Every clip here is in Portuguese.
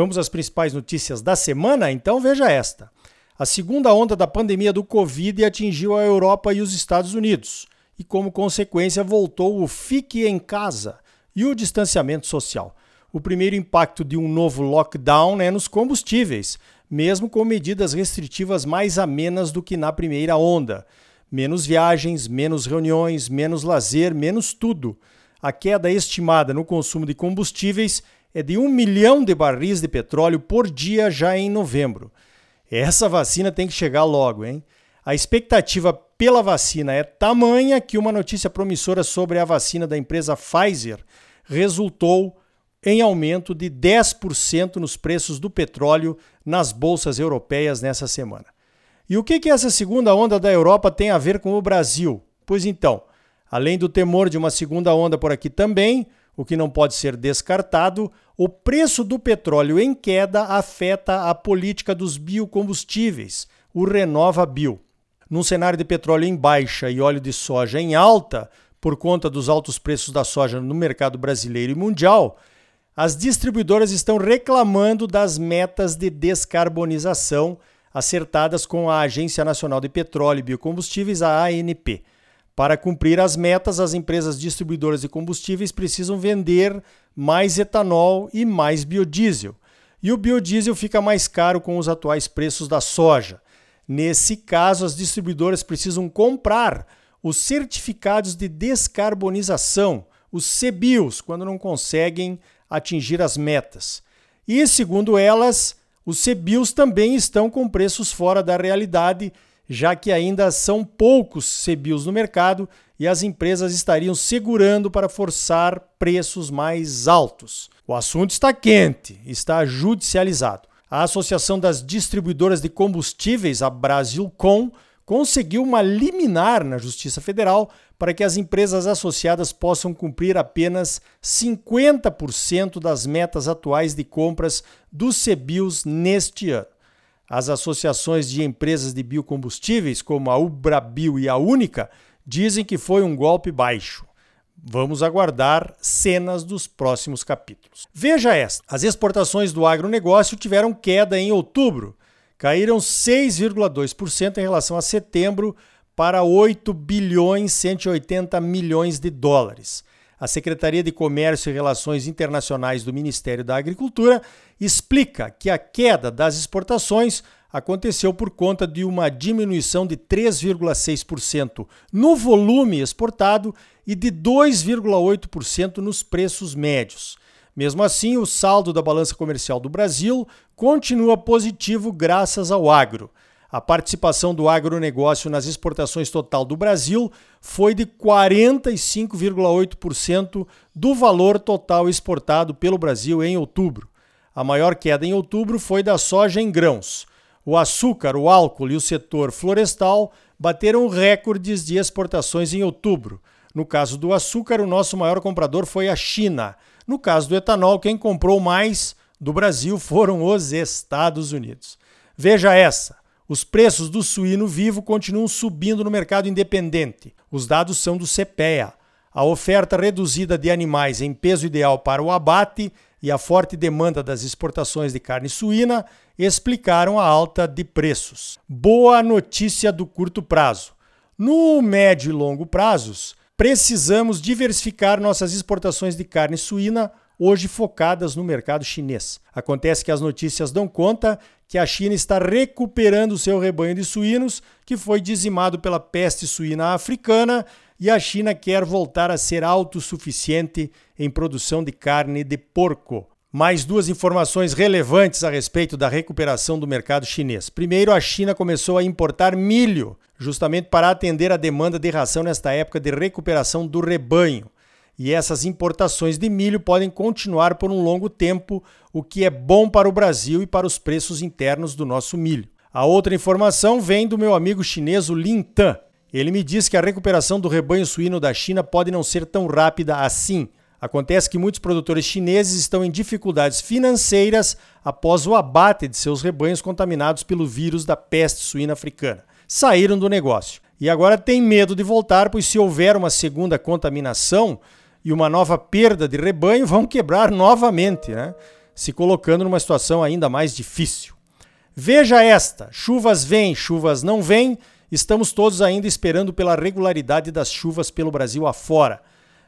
Vamos às principais notícias da semana? Então veja esta. A segunda onda da pandemia do Covid atingiu a Europa e os Estados Unidos e, como consequência, voltou o fique em casa e o distanciamento social. O primeiro impacto de um novo lockdown é nos combustíveis, mesmo com medidas restritivas mais amenas do que na primeira onda. Menos viagens, menos reuniões, menos lazer, menos tudo. A queda estimada no consumo de combustíveis é de um milhão de barris de petróleo por dia já em novembro. Essa vacina tem que chegar logo, hein? A expectativa pela vacina é tamanha que uma notícia promissora sobre a vacina da empresa Pfizer resultou em aumento de 10% nos preços do petróleo nas bolsas europeias nessa semana. E o que, que essa segunda onda da Europa tem a ver com o Brasil? Pois então, além do temor de uma segunda onda por aqui também, o que não pode ser descartado, o preço do petróleo em queda afeta a política dos biocombustíveis, o Renova Bio. Num cenário de petróleo em baixa e óleo de soja em alta, por conta dos altos preços da soja no mercado brasileiro e mundial, as distribuidoras estão reclamando das metas de descarbonização acertadas com a Agência Nacional de Petróleo e Biocombustíveis, a ANP. Para cumprir as metas, as empresas distribuidoras de combustíveis precisam vender mais etanol e mais biodiesel. E o biodiesel fica mais caro com os atuais preços da soja. Nesse caso, as distribuidoras precisam comprar os certificados de descarbonização, os CBIOS, quando não conseguem atingir as metas. E, segundo elas, os CBIOS também estão com preços fora da realidade, já que ainda são poucos CBIOS no mercado e as empresas estariam segurando para forçar preços mais altos. O assunto está quente, está judicializado. A Associação das Distribuidoras de Combustíveis, a Brasilcom, conseguiu uma liminar na Justiça Federal para que as empresas associadas possam cumprir apenas 50% das metas atuais de compras dos CBIOS neste ano. As associações de empresas de biocombustíveis, como a Ubrabio e a Única, dizem que foi um golpe baixo. Vamos aguardar cenas dos próximos capítulos. Veja esta: as exportações do agronegócio tiveram queda em outubro, caíram 6,2% em relação a setembro para 8 bilhões 180 milhões de dólares. A Secretaria de Comércio e Relações Internacionais do Ministério da Agricultura explica que a queda das exportações aconteceu por conta de uma diminuição de 3,6% no volume exportado e de 2,8% nos preços médios. Mesmo assim, o saldo da balança comercial do Brasil continua positivo graças ao agro. A participação do agronegócio nas exportações total do Brasil foi de 45,8% do valor total exportado pelo Brasil em outubro. A maior queda em outubro foi da soja em grãos. O açúcar, o álcool e o setor florestal bateram recordes de exportações em outubro. No caso do açúcar, o nosso maior comprador foi a China. No caso do etanol, quem comprou mais do Brasil foram os Estados Unidos. Veja essa: os preços do suíno vivo continuam subindo no mercado independente. Os dados são do CPEA. A oferta reduzida de animais em peso ideal para o abate e a forte demanda das exportações de carne suína explicaram a alta de preços. Boa notícia do curto prazo. No médio e longo prazos, precisamos diversificar nossas exportações de carne suína, hoje focadas no mercado chinês. Acontece que as notícias dão conta que a China está recuperando seu rebanho de suínos, que foi dizimado pela peste suína africana, e a China quer voltar a ser autossuficiente em produção de carne de porco. Mais duas informações relevantes a respeito da recuperação do mercado chinês. Primeiro, a China começou a importar milho, justamente para atender a demanda de ração nesta época de recuperação do rebanho. E essas importações de milho podem continuar por um longo tempo, o que é bom para o Brasil e para os preços internos do nosso milho. A outra informação vem do meu amigo chinês Lin Tan. Ele me diz que a recuperação do rebanho suíno da China pode não ser tão rápida assim. Acontece que muitos produtores chineses estão em dificuldades financeiras após o abate de seus rebanhos contaminados pelo vírus da peste suína africana. Saíram do negócio e agora têm medo de voltar, pois se houver uma segunda contaminação, e uma nova perda de rebanho vão quebrar novamente, né? se colocando numa situação ainda mais difícil. Veja esta: chuvas vêm, chuvas não vêm, estamos todos ainda esperando pela regularidade das chuvas pelo Brasil afora.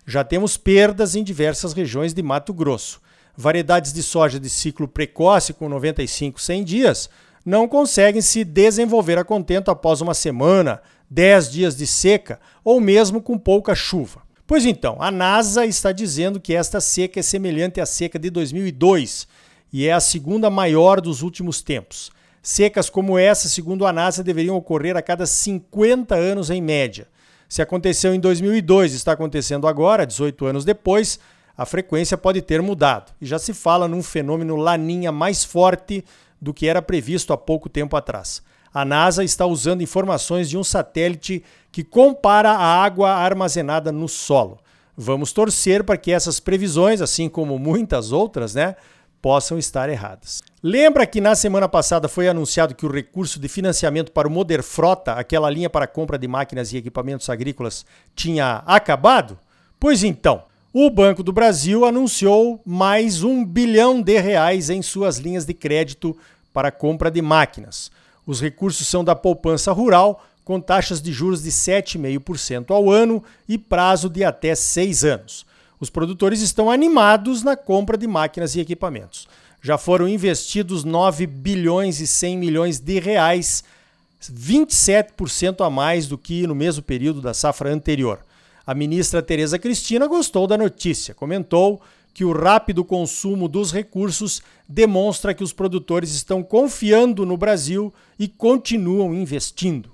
Já temos perdas em diversas regiões de Mato Grosso. Variedades de soja de ciclo precoce com 95, 100 dias não conseguem se desenvolver a contento após uma semana, 10 dias de seca ou mesmo com pouca chuva. Pois então, a NASA está dizendo que esta seca é semelhante à seca de 2002 e é a segunda maior dos últimos tempos. Secas como essa, segundo a NASA, deveriam ocorrer a cada 50 anos em média. Se aconteceu em 2002 e está acontecendo agora, 18 anos depois, a frequência pode ter mudado. E já se fala num fenômeno laninha mais forte do que era previsto há pouco tempo atrás. A NASA está usando informações de um satélite que compara a água armazenada no solo. Vamos torcer para que essas previsões, assim como muitas outras, né, possam estar erradas. Lembra que na semana passada foi anunciado que o recurso de financiamento para o Moder Frota, aquela linha para compra de máquinas e equipamentos agrícolas, tinha acabado? Pois então, o Banco do Brasil anunciou mais um bilhão de reais em suas linhas de crédito para compra de máquinas. Os recursos são da poupança rural, com taxas de juros de 7,5% ao ano e prazo de até seis anos. Os produtores estão animados na compra de máquinas e equipamentos. Já foram investidos 9 bilhões e 100 milhões de reais, 27% a mais do que no mesmo período da safra anterior. A ministra Tereza Cristina gostou da notícia, comentou que o rápido consumo dos recursos demonstra que os produtores estão confiando no Brasil e continuam investindo.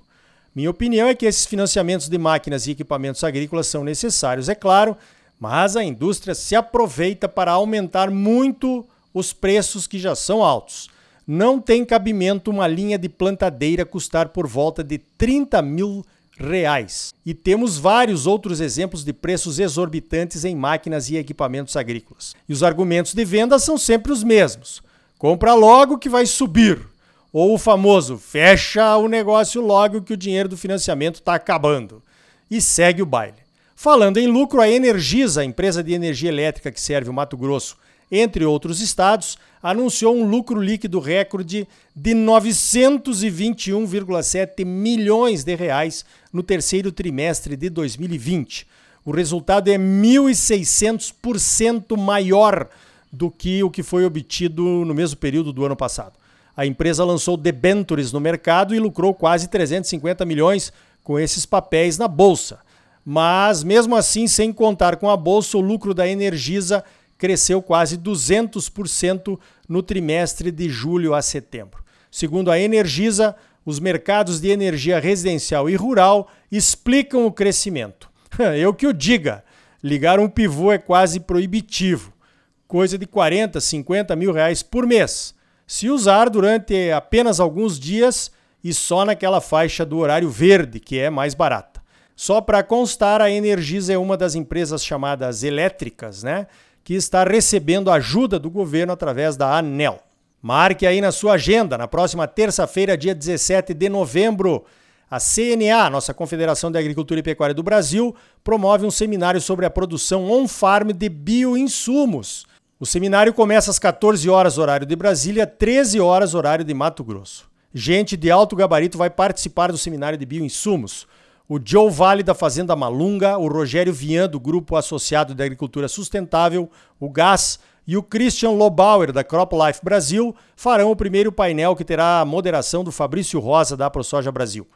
Minha opinião é que esses financiamentos de máquinas e equipamentos agrícolas são necessários, é claro, mas a indústria se aproveita para aumentar muito os preços que já são altos. Não tem cabimento uma linha de plantadeira custar por volta de 30 mil reais. E temos vários outros exemplos de preços exorbitantes em máquinas e equipamentos agrícolas. E os argumentos de venda são sempre os mesmos. Compra logo que vai subir. Ou o famoso fecha o negócio logo que o dinheiro do financiamento está acabando. E segue o baile. Falando em lucro, a Energisa, a empresa de energia elétrica que serve o Mato Grosso, entre outros estados, anunciou um lucro líquido recorde de 921,7 milhões de reais no terceiro trimestre de 2020. O resultado é 1.600% maior do que o que foi obtido no mesmo período do ano passado. A empresa lançou debentures no mercado e lucrou quase 350 milhões com esses papéis na bolsa. Mas, mesmo assim, sem contar com a bolsa, o lucro da Energisa cresceu quase 200% no trimestre de julho a setembro. Segundo a Energisa, os mercados de energia residencial e rural explicam o crescimento. Eu que o diga, ligar um pivô é quase proibitivo, coisa de 40, 50 mil reais por mês se usar durante apenas alguns dias e só naquela faixa do horário verde, que é mais barata. Só para constar, a Energisa é uma das empresas chamadas elétricas, né, que está recebendo ajuda do governo através da ANEL. Marque aí na sua agenda, na próxima terça-feira, dia 17 de novembro, a CNA, nossa Confederação de Agricultura e Pecuária do Brasil, promove um seminário sobre a produção on-farm de bioinsumos o seminário começa às 14 horas, horário de Brasília, 13 horas, horário de Mato Grosso. Gente de alto gabarito vai participar do seminário de bioinsumos. O Joe Vale da Fazenda Malunga, o Rogério Vian do Grupo Associado de Agricultura Sustentável, o GAS, e o Christian Lobauer da CropLife Brasil farão o primeiro painel que terá a moderação do Fabrício Rosa da ProSoja Brasil.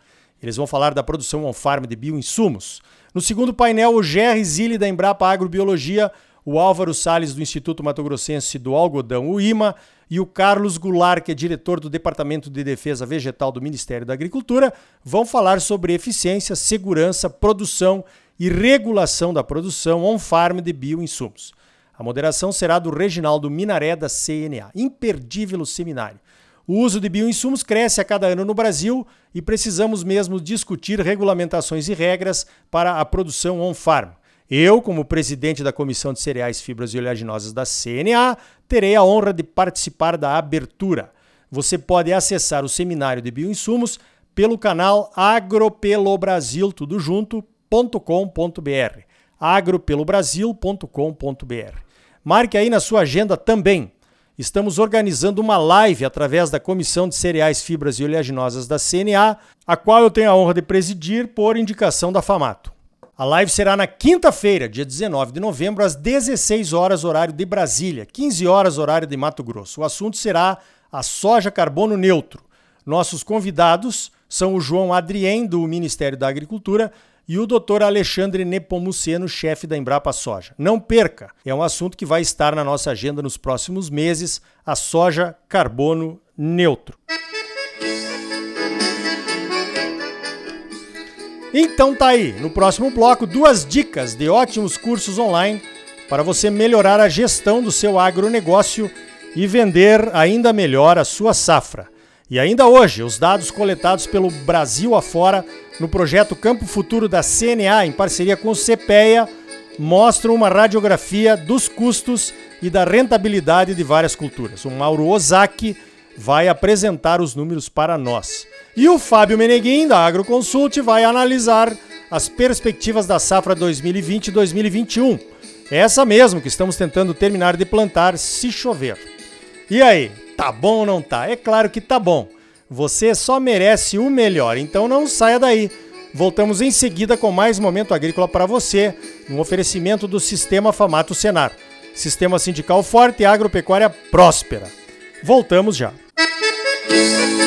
Eles vão falar da produção on-farm de bioinsumos. No segundo painel, o Gerry Zilli da Embrapa Agrobiologia o Álvaro Sales do Instituto Mato Grossense do Algodão, o IMA, e o Carlos Goulart, que é diretor do Departamento de Defesa Vegetal do Ministério da Agricultura, vão falar sobre eficiência, segurança, produção e regulação da produção on-farm de bioinsumos. A moderação será do Reginaldo Minaré da CNA. Imperdível o seminário. O uso de bioinsumos cresce a cada ano no Brasil e precisamos mesmo discutir regulamentações e regras para a produção on-farm. Eu, como presidente da Comissão de Cereais, Fibras e Oleaginosas da CNA, terei a honra de participar da abertura. Você pode acessar o seminário de bioinsumos pelo canal agropelobrasil, agropelobrasil.com.br. Marque aí na sua agenda também. Estamos organizando uma live através da Comissão de Cereais, Fibras e Oleaginosas da CNA, a qual eu tenho a honra de presidir por indicação da Famato. A live será na quinta-feira, dia 19 de novembro, às 16 horas, horário de Brasília, 15 horas, horário de Mato Grosso. O assunto será a soja carbono neutro. Nossos convidados são o João Adrien, do Ministério da Agricultura, e o Dr. Alexandre Nepomuceno, chefe da Embrapa Soja. Não perca, é um assunto que vai estar na nossa agenda nos próximos meses, a soja carbono neutro. Então tá aí, no próximo bloco, duas dicas de ótimos cursos online para você melhorar a gestão do seu agronegócio e vender ainda melhor a sua safra. E ainda hoje, os dados coletados pelo Brasil afora no projeto Campo Futuro da CNA, em parceria com o CPEA, mostram uma radiografia dos custos e da rentabilidade de várias culturas. O Mauro Ozaki vai apresentar os números para nós. E o Fábio Meneguin, da Agroconsult, vai analisar as perspectivas da safra 2020-2021. Essa mesmo que estamos tentando terminar de plantar se chover. E aí, tá bom ou não tá? É claro que tá bom. Você só merece o melhor, então não saia daí. Voltamos em seguida com mais momento agrícola para você, um oferecimento do Sistema Famato Senar. Sistema sindical forte e agropecuária próspera. Voltamos já. Música